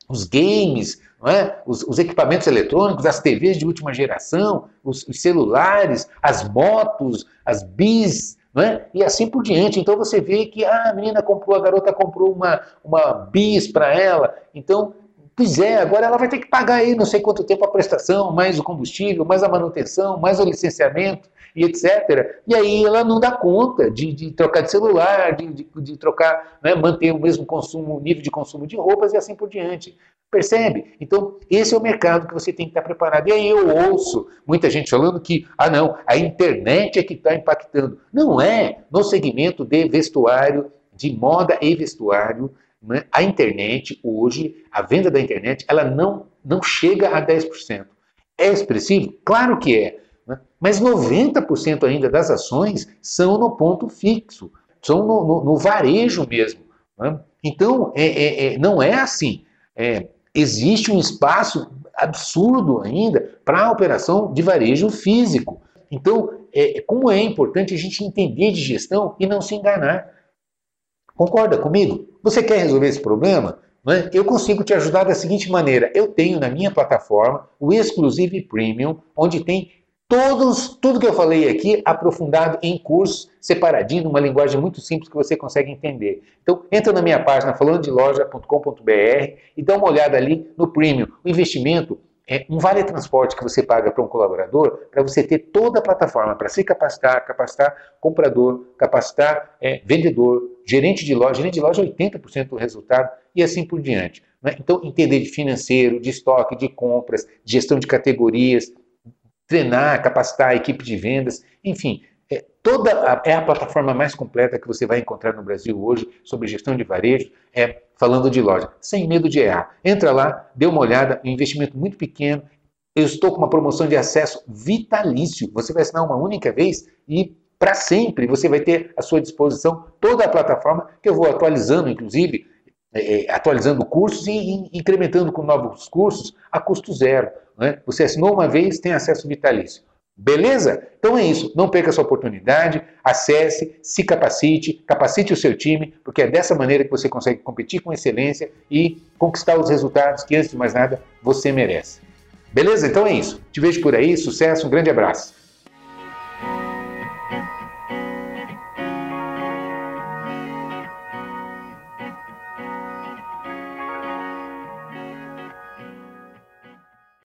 os games, é? os, os, equipamentos eletrônicos, as TVs de última geração, os, os celulares, as motos, as bis, é? e assim por diante. Então você vê que ah, a menina comprou, a garota comprou uma, uma bis para ela, então Pois é, agora ela vai ter que pagar aí não sei quanto tempo a prestação, mais o combustível, mais a manutenção, mais o licenciamento e etc. E aí ela não dá conta de, de trocar de celular, de, de, de trocar, né, manter o mesmo consumo, nível de consumo de roupas e assim por diante. Percebe? Então, esse é o mercado que você tem que estar preparado. E aí eu ouço muita gente falando que, ah não, a internet é que está impactando. Não é. No segmento de vestuário, de moda e vestuário, né, a internet hoje, a venda da internet, ela não, não chega a 10%. É expressivo? Claro que é. Mas 90% ainda das ações são no ponto fixo, são no, no, no varejo mesmo. Né? Então, é, é, é, não é assim. É, existe um espaço absurdo ainda para a operação de varejo físico. Então, é, como é importante a gente entender de gestão e não se enganar. Concorda comigo? Você quer resolver esse problema? Né? Eu consigo te ajudar da seguinte maneira: eu tenho na minha plataforma o Exclusive Premium, onde tem todos, tudo que eu falei aqui aprofundado em cursos, separadinho, numa linguagem muito simples que você consegue entender. Então, entra na minha página falandodeloja.com.br e dá uma olhada ali no Premium. O investimento é um vale transporte que você paga para um colaborador para você ter toda a plataforma para se capacitar, capacitar comprador, capacitar é, vendedor, gerente de loja. Gerente de loja é 80% do resultado e assim por diante. Né? Então, entender de financeiro, de estoque, de compras, de gestão de categorias, treinar, capacitar a equipe de vendas, enfim, é, toda a, é a plataforma mais completa que você vai encontrar no Brasil hoje sobre gestão de varejo, é falando de loja, sem medo de errar. Entra lá, dê uma olhada, um investimento muito pequeno. Eu estou com uma promoção de acesso vitalício. Você vai assinar uma única vez e para sempre você vai ter à sua disposição toda a plataforma que eu vou atualizando, inclusive, é, é atualizando cursos e, e incrementando com novos cursos a custo zero. Né? Você assinou uma vez, tem acesso vitalício. Beleza? Então é isso. Não perca essa oportunidade, acesse, se capacite, capacite o seu time, porque é dessa maneira que você consegue competir com excelência e conquistar os resultados que, antes de mais nada, você merece. Beleza? Então é isso. Te vejo por aí, sucesso, um grande abraço.